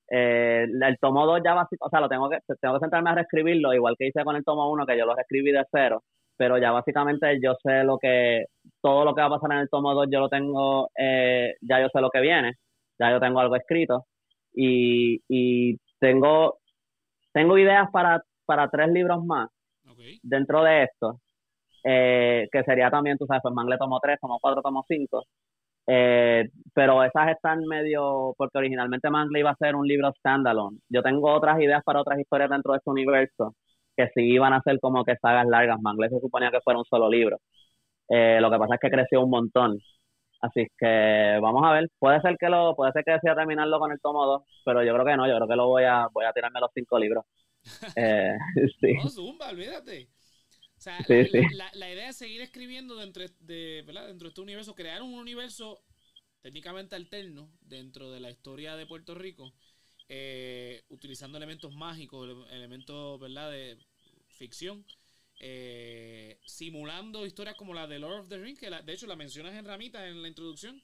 [SPEAKER 2] eh, el tomo 2 ya va, o sea, lo tengo que, tengo que sentarme a reescribirlo, igual que hice con el tomo 1, que yo lo reescribí de cero pero ya básicamente yo sé lo que, todo lo que va a pasar en el tomo 2 yo lo tengo, eh, ya yo sé lo que viene, ya yo tengo algo escrito y, y tengo, tengo ideas para, para tres libros más dentro de esto, eh, que sería también, tú sabes, pues Mangle tomo 3, tomo 4, tomo 5, eh, pero esas están medio, porque originalmente Mangle iba a ser un libro standalone. Yo tengo otras ideas para otras historias dentro de este universo que sí iban a ser como que sagas largas. Mangle se suponía que fuera un solo libro. Eh, lo que pasa es que creció un montón. Así que vamos a ver. Puede ser que lo, puede ser que decida terminarlo con el tomo 2, pero yo creo que no, yo creo que lo voy a, voy a tirarme los cinco libros.
[SPEAKER 1] Eh, sí. No, zumba, olvídate. La, idea es seguir escribiendo dentro de, ¿verdad? dentro de este universo, crear un universo técnicamente alterno dentro de la historia de Puerto Rico eh, utilizando elementos mágicos, elementos ¿verdad? de ficción, eh, simulando historias como la de Lord of the Rings, que de hecho la mencionas en Ramita en la introducción.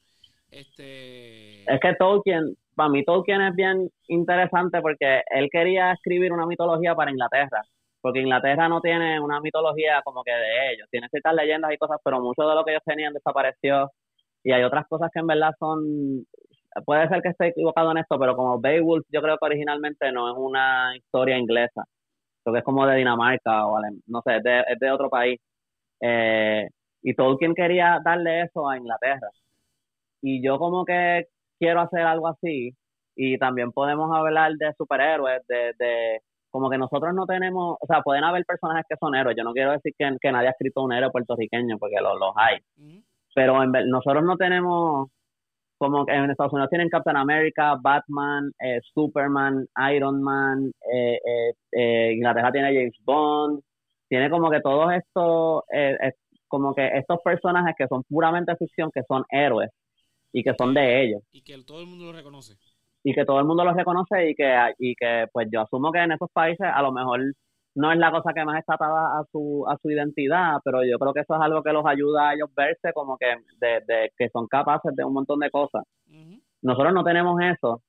[SPEAKER 1] Este...
[SPEAKER 2] Es que Tolkien, para mí Tolkien es bien interesante porque él quería escribir una mitología para Inglaterra, porque Inglaterra no tiene una mitología como que de ellos, tiene ciertas leyendas y cosas, pero mucho de lo que ellos tenían desapareció y hay otras cosas que en verdad son puede ser que esté equivocado en esto, pero como Beowulf yo creo que originalmente no es una historia inglesa, creo que es como de Dinamarca o no sé, es de, es de otro país. Eh, y Tolkien quería darle eso a Inglaterra. Y yo como que quiero hacer algo así y también podemos hablar de superhéroes, de, de como que nosotros no tenemos, o sea, pueden haber personajes que son héroes, yo no quiero decir que, que nadie ha escrito un héroe puertorriqueño, porque los, los hay, pero en, nosotros no tenemos como en Estados Unidos tienen Captain America, Batman, eh, Superman, Iron Man, eh, eh, Inglaterra tiene James Bond, tiene como que todos estos, como que estos personajes que son puramente ficción, que son héroes y que son de ellos.
[SPEAKER 1] Y que todo el mundo los reconoce.
[SPEAKER 2] Y que todo el mundo los reconoce y que, y que pues yo asumo que en esos países a lo mejor no es la cosa que más está atada a su, a su identidad, pero yo creo que eso es algo que los ayuda a ellos verse como que, de, que son capaces de un montón de cosas. Nosotros no tenemos eso,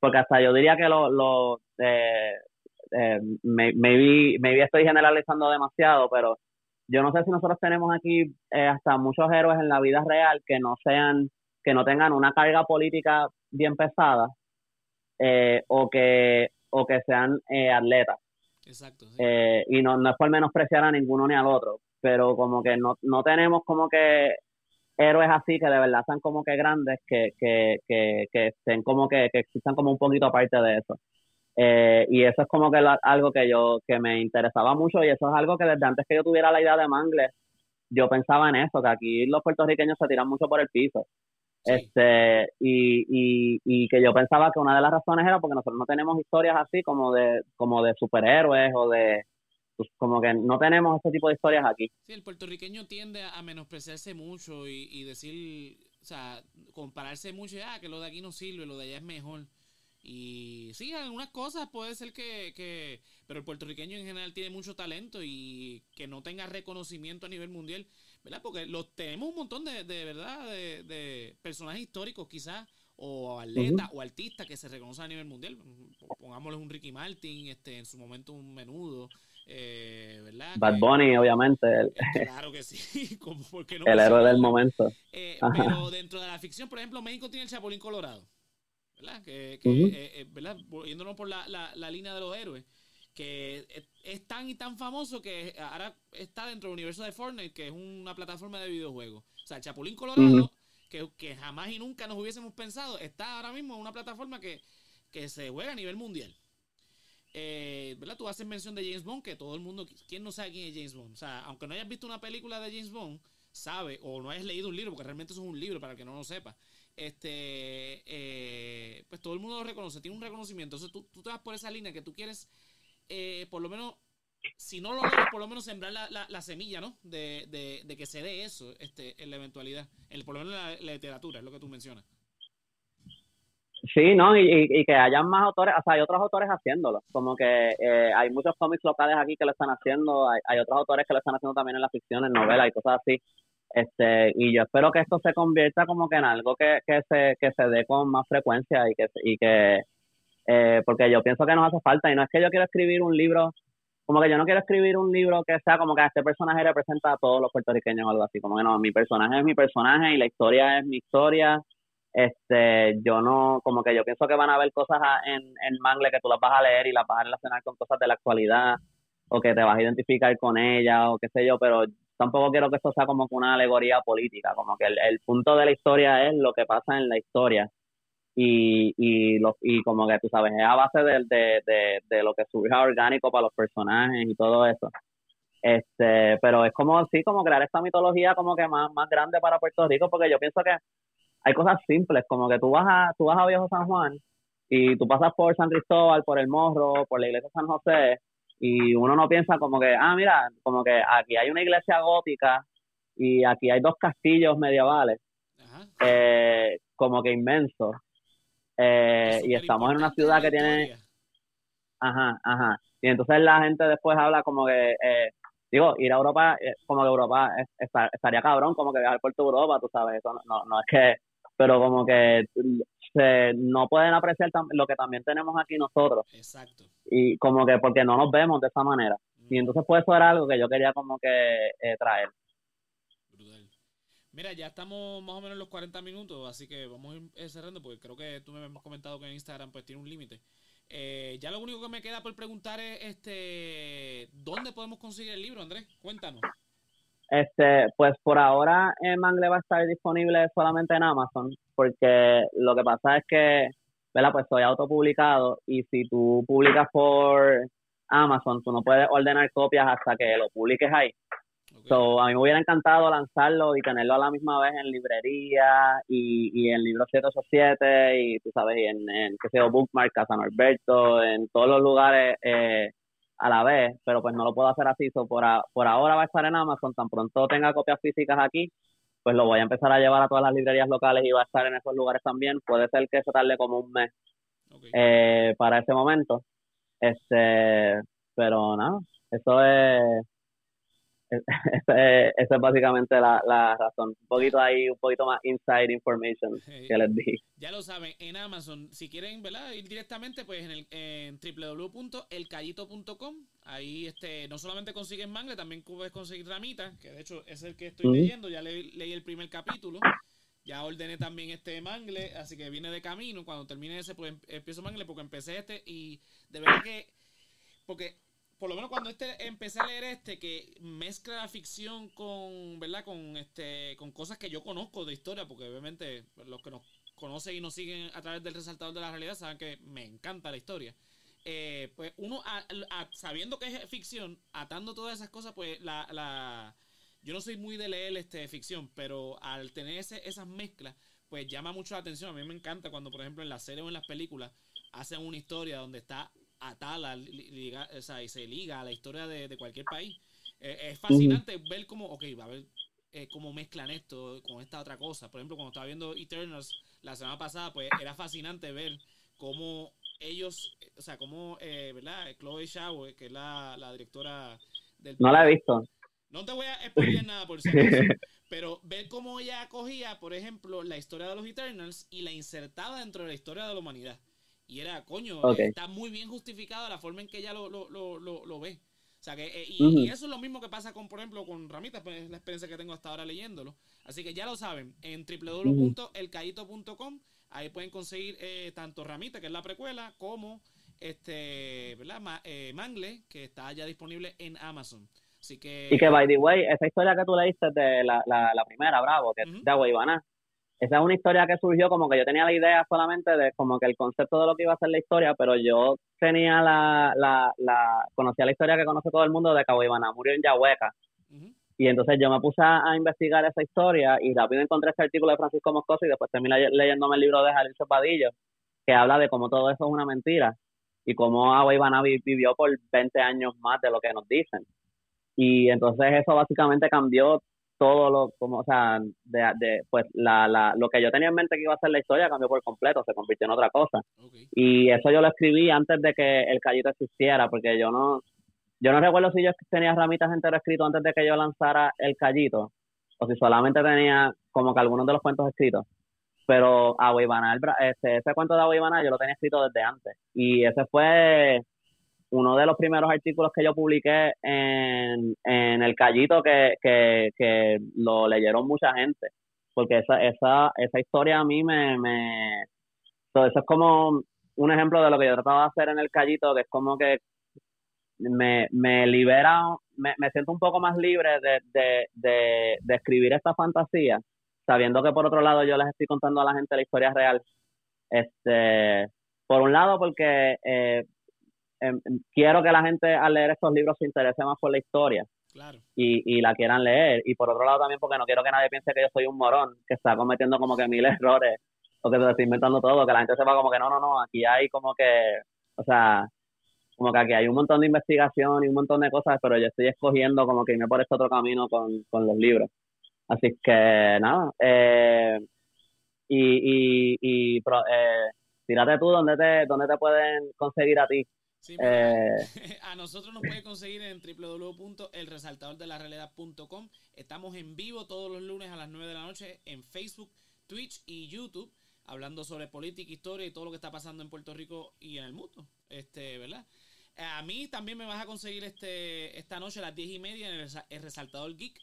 [SPEAKER 2] porque hasta yo diría que lo, lo eh, eh, maybe, maybe estoy generalizando demasiado, pero yo no sé si nosotros tenemos aquí eh, hasta muchos héroes en la vida real que no sean, que no tengan una carga política bien pesada, eh, o que, o que sean atletas
[SPEAKER 1] Exacto.
[SPEAKER 2] Eh, y no, no es por menospreciar a ninguno ni al otro, pero como que no, no tenemos como que héroes así que de verdad sean como que grandes, que, que, que, que estén como que, que existan como un poquito aparte de eso. Eh, y eso es como que algo que yo, que me interesaba mucho y eso es algo que desde antes que yo tuviera la idea de Mangle, yo pensaba en eso, que aquí los puertorriqueños se tiran mucho por el piso. Este, y, y, y que yo pensaba que una de las razones era porque nosotros no tenemos historias así como de, como de superhéroes o de, pues, como que no tenemos ese tipo de historias aquí.
[SPEAKER 1] Sí, el puertorriqueño tiende a menospreciarse mucho y, y decir, o sea, compararse mucho, ah, que lo de aquí no sirve, lo de allá es mejor. Y sí, algunas cosas puede ser que, que, pero el puertorriqueño en general tiene mucho talento y que no tenga reconocimiento a nivel mundial ¿verdad? Porque los tenemos un montón de, de verdad, de, personajes históricos quizás, o atletas o artistas que se reconocen a nivel mundial. Pongámosle un Ricky Martin, este, en su momento un menudo. Eh, ¿verdad?
[SPEAKER 2] Bad Bunny, obviamente.
[SPEAKER 1] Eh, claro que sí, como porque no
[SPEAKER 2] el héroe del momento.
[SPEAKER 1] Eh, pero dentro de la ficción, por ejemplo, México tiene el Chapulín Colorado, ¿verdad? Que, que ¿verdad? Yéndonos por la, la, la, línea de los héroes, que es tan y tan famoso que ahora está dentro del universo de Fortnite, que es una plataforma de videojuegos. O sea, Chapulín Colorado, que, que, jamás y nunca nos hubiésemos pensado, está ahora mismo en una plataforma que, se juega a nivel mundial. Eh, ¿Verdad? Tú haces mención de James Bond, que todo el mundo, ¿quién no sabe quién es James Bond? O sea, aunque no hayas visto una película de James Bond, sabe, o no hayas leído un libro, porque realmente eso es un libro para el que no lo sepa, este, eh, pues todo el mundo lo reconoce, tiene un reconocimiento. Entonces tú, tú te vas por esa línea que tú quieres eh, por lo menos, si no lo logro, por lo menos sembrar la, la, semilla, ¿no? De, de, que se dé eso este, en la eventualidad, el, por lo menos en la, literatura, es lo que tú mencionas.
[SPEAKER 2] Sí, ¿no? Y, y, que hayan más autores, o sea, hay otros autores haciéndolo, como que eh, hay muchos cómics locales aquí que lo están haciendo, hay, hay otros autores que lo están haciendo también en la ficción, en novelas y cosas así, este y yo espero que esto se convierta como que en algo que, que se que se dé con más frecuencia y que y que eh, porque yo pienso que nos hace falta y no es que yo quiero escribir un libro, como que yo no quiero escribir un libro que sea como que este personaje representa a todos los puertorriqueños o algo así, como que no, mi personaje es mi personaje y la historia es mi historia. Este, yo no, como que yo pienso que van a haber cosas en, en Mangle que tú las vas a leer y las vas a relacionar con cosas de la actualidad o que te vas a identificar con ella o qué sé yo, pero tampoco quiero que esto sea como una alegoría política, como que el, el punto de la historia es lo que pasa en la historia y, y, los, y como que tú sabes, es a base de, de, de, lo que surja orgánico para los personajes y todo eso. Este, pero es como sí, como crear esta mitología como que más, más grande para Puerto Rico, porque yo pienso que hay cosas simples, como que tú vas a, tú vas a Viejo San Juan y tú pasas por San Cristóbal, por el Morro, por la iglesia de San José, y uno no piensa como que, ah, mira, como que aquí hay una iglesia gótica y aquí hay dos castillos medievales, eh, como que inmensos eh, y estamos en una ciudad que tiene... Ajá, ajá. Y entonces la gente después habla como que, eh, digo, ir a Europa, eh, como que Europa estaría cabrón, como que viajar por toda Europa, tú sabes, eso no, no, es que, pero como que se, no pueden apreciar lo que también tenemos aquí nosotros.
[SPEAKER 1] Exacto.
[SPEAKER 2] Y como que porque no nos vemos de esa manera. Y entonces pues eso era algo que yo quería como que traer.
[SPEAKER 1] Mira, ya estamos más o menos en los 40 minutos, así que vamos a ir eh, cerrando porque creo que tú me hemos comentado que en Instagram pues tiene un límite. Eh, ya lo único que me queda por preguntar es este ¿dónde podemos conseguir el libro, Andrés? Cuéntanos.
[SPEAKER 2] Este, pues por ahora en Mangle va a estar disponible solamente en Amazon, porque lo que pasa es que, ¿verdad? Pues soy autopublicado y si tú publicas por Amazon, tú no puedes ordenar copias hasta que lo publiques ahí. So, a mí me hubiera encantado lanzarlo y tenerlo a la misma vez en librería y, y en libro 787 y tú sabes, y en, en qué sé yo, Bookmark, Casa Norberto, en todos los lugares eh, a la vez, pero pues no lo puedo hacer así. So, por, por ahora va a estar en Amazon, tan pronto tenga copias físicas aquí, pues lo voy a empezar a llevar a todas las librerías locales y va a estar en esos lugares también. Puede ser que se tarde como un mes eh, para ese momento. Este, pero nada, eso es esa es, básicamente la, la, razón. Un poquito ahí, un poquito más inside information que les di.
[SPEAKER 1] Ya lo saben, en Amazon, si quieren ¿verdad? ir directamente, pues en, el, en www.elcallito.com, ahí este, no solamente consiguen manga, también puedes conseguir ramita, que de hecho es el que estoy leyendo, ya leí el primer capítulo. Ya ordené también este mangle, así que viene de camino. Cuando termine ese, pues em, empiezo mangle porque empecé este y de verdad que. Porque por lo menos cuando este empecé a leer este que mezcla la ficción con, ¿verdad? Con este con cosas que yo conozco de historia, porque obviamente los que nos conocen y nos siguen a través del resaltador de la realidad saben que me encanta la historia. Eh, pues uno sabiendo que es ficción, atando todas esas cosas, pues la, yo no soy muy de leer este ficción, pero al tener esas mezclas, pues llama mucho la atención. A mí me encanta cuando, por ejemplo, en la serie o en las películas hacen una historia donde está atada liga, o sea, y se liga a la historia de, cualquier país. Eh, es fascinante ver cómo, ok, va a ver eh, cómo mezclan esto con esta otra cosa. Por ejemplo, cuando estaba viendo Eternals la semana pasada, pues era fascinante ver cómo ellos, o sea, cómo, eh, ¿verdad? Chloe Shao, que es la, directora del...
[SPEAKER 2] No la he visto.
[SPEAKER 1] No te voy a explicar nada por si pero ver cómo ella cogía, por ejemplo, la historia de los Eternals y la insertaba dentro de la historia de la humanidad. Y era, coño, está muy bien justificada la forma en que ella lo, lo, lo, lo, ve. O sea que, eh, y, eso es lo mismo que pasa con, por ejemplo, con Ramitas, pues es la experiencia que tengo hasta ahora leyéndolo. Así que ya lo saben, en www.elcaito.com, ahí pueden conseguir eh, tanto Ramita, que es la precuela, como este, ¿verdad? Eh, Mangle, que está ya disponible en Amazon. Así que...
[SPEAKER 2] Y que, by the way, esa historia que tú leíste de la, la, la primera, Bravo, que es de Aguaybana, esa es una historia que surgió como que yo tenía la idea solamente de como que el concepto de lo que iba a ser la historia, pero yo tenía la, la, la conocía la historia que conoce todo el mundo de Cabo Ivana, murió en Yahueca. Y entonces yo me puse a, investigar esa historia y rápido encontré este artículo de Francisco Moscoso y después terminé leyéndome el libro de Jalil Chopadillo, que habla de cómo todo eso es una mentira y cómo Agua Ivana vivió por 20 años más de lo que nos dicen. Y entonces eso básicamente cambió todo lo, como, o sea, de, pues la, la, lo que yo tenía en mente que iba a ser la historia cambió por completo, se convirtió en otra cosa. Y eso yo lo escribí antes de que el Callito existiera, porque yo no, yo no recuerdo si yo tenía ramitas enteras escritos antes de que yo lanzara el Callito, o si solamente tenía como que algunos de los cuentos escritos. Pero a este, ese cuento de Agua yo lo tenía escrito desde antes. Y ese fue uno de los primeros artículos que yo publiqué en, en el Callito que, que, que lo leyeron mucha gente, porque esa, esa, esa historia a mí me, me... eso es como un ejemplo de lo que yo trataba de hacer en el Callito, que es como que me, me libera, me, me siento un poco más libre de, de, de, de escribir esta fantasía, sabiendo que por otro lado yo les estoy contando a la gente la historia real. Este, por un lado porque eh, Em, em, quiero que la gente al leer estos libros se interese más por la historia y, y la quieran leer. Y por otro lado también porque no quiero que nadie piense que yo soy un morón que está cometiendo como que mil errores o que se está inventando todo, que la gente sepa como que no, no, no, aquí hay como que, o sea, como que aquí hay un montón de investigación y un montón de cosas, pero yo estoy escogiendo como que irme por este otro camino con, con los libros. Así que nada, eh, y, y, y eh, tírate tú donde te, donde te pueden conseguir a ti
[SPEAKER 1] eh, a nosotros nos puede conseguir en www.elresaltadordelarealidad.com. Estamos en vivo todos los lunes a las 9 de la noche en Facebook, Twitch y YouTube, hablando sobre política, historia y todo lo que está pasando en Puerto Rico y en el mundo. Este, ¿verdad? A mí también me vas a conseguir este esta noche a las 10 y media en el, Resaltador Geek.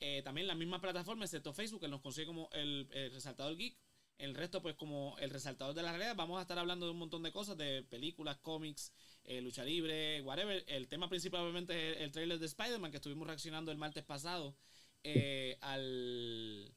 [SPEAKER 1] Eh, también la misma plataforma, excepto Facebook, que nos consigue como el, el Resaltador Geek. El resto, pues, como el resaltador de la realidad, vamos a estar hablando de un montón de cosas, de películas, cómics, eh, lucha libre, whatever. El tema principal obviamente es el, trailer de Spider-Man que estuvimos reaccionando el martes pasado eh, al,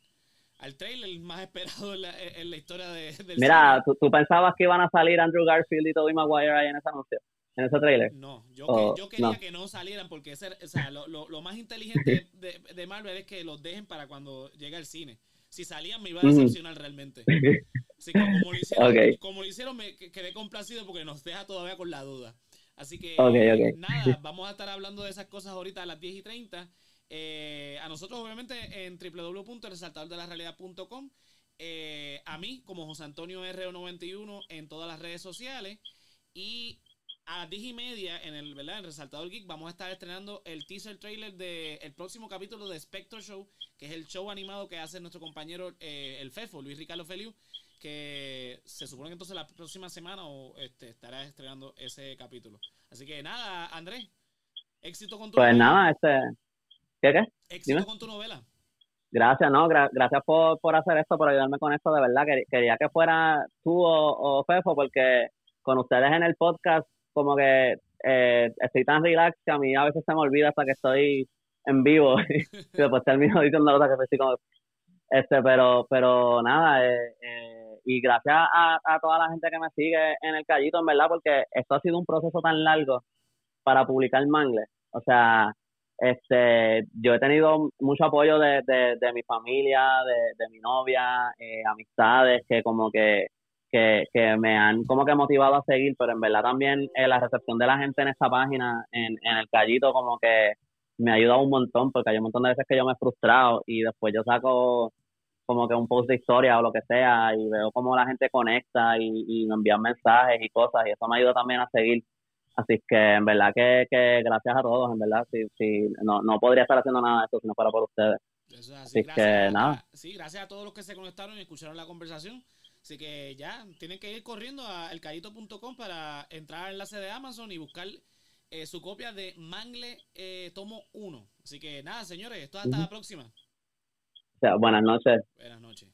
[SPEAKER 1] al trailer más esperado en la, en la historia de,
[SPEAKER 2] del Mira, ¿tú, pensabas que iban a salir Andrew Garfield y Tobey Maguire ahí en ese anuncio? en ese trailer?
[SPEAKER 1] No, yo, yo quería que no salieran porque ese, o sea, lo, lo, más inteligente de, de, Marvel es que los dejen para cuando llegue al cine. Si salían me iba a decepcionar realmente. Como lo hicieron, como lo hicieron me quedé complacido porque nos deja todavía con la duda. Así que nada, vamos a estar hablando de esas cosas ahorita a las 10 y 30. Eh, a nosotros, obviamente, en www.resaltadordelarrealidad.com. Eh, a mí, como José Antonio RO91 en todas las redes sociales. Y a las 10 y media en el, ¿verdad? En Resaltador Geek vamos a estar estrenando el teaser trailer del próximo capítulo de Spectre Show, que es el show animado que hace nuestro compañero eh, el FEFO, Luis Ricardo Feliu, que se supone que entonces la próxima semana o, este, estará estrenando ese capítulo. Así que nada, Andrés, éxito con tu
[SPEAKER 2] Pues nada, este... ¿Qué qué?
[SPEAKER 1] Éxito con tu novela.
[SPEAKER 2] Gracias, no, gracias por, por hacer esto, por ayudarme con esto, de verdad. Quería que fuera tú o, o Fefo, porque con ustedes en el podcast, como que eh, estoy tan relax que a mí a veces se me olvida hasta que estoy en vivo y después termino diciendo cosas que estoy como... Este, pero, pero nada, eh, eh y gracias a, toda la gente que me sigue en el callito, en verdad, porque esto ha sido un proceso tan largo para publicar Mangle. O sea, este, yo he tenido mucho apoyo de, de, mi familia, de, mi novia, eh, amistades que como que, que, que, me han como que motivado a seguir, pero en verdad también eh, la recepción de la gente en esta página, en, en el callito, como que me ha ayudado un montón, porque hay un montón de veces que yo me he frustrado y después yo saco como que un post de historia o lo que sea y veo cómo la gente conecta y, y me envían mensajes y cosas y eso me ayuda también a seguir. Así que en verdad que, que gracias a todos, en verdad, si, si no, no podría estar haciendo nada de esto si no fuera por ustedes.
[SPEAKER 1] así, que nada. sí, gracias a todos los que se conectaron y escucharon la conversación. Así que ya, tienen que ir corriendo a elcayito.com para entrar al enlace de Amazon y buscar eh, su copia de Mangle eh, Tomo 1. Así que nada, señores, esto hasta la próxima.
[SPEAKER 2] Buenas noches.
[SPEAKER 1] Buenas noches.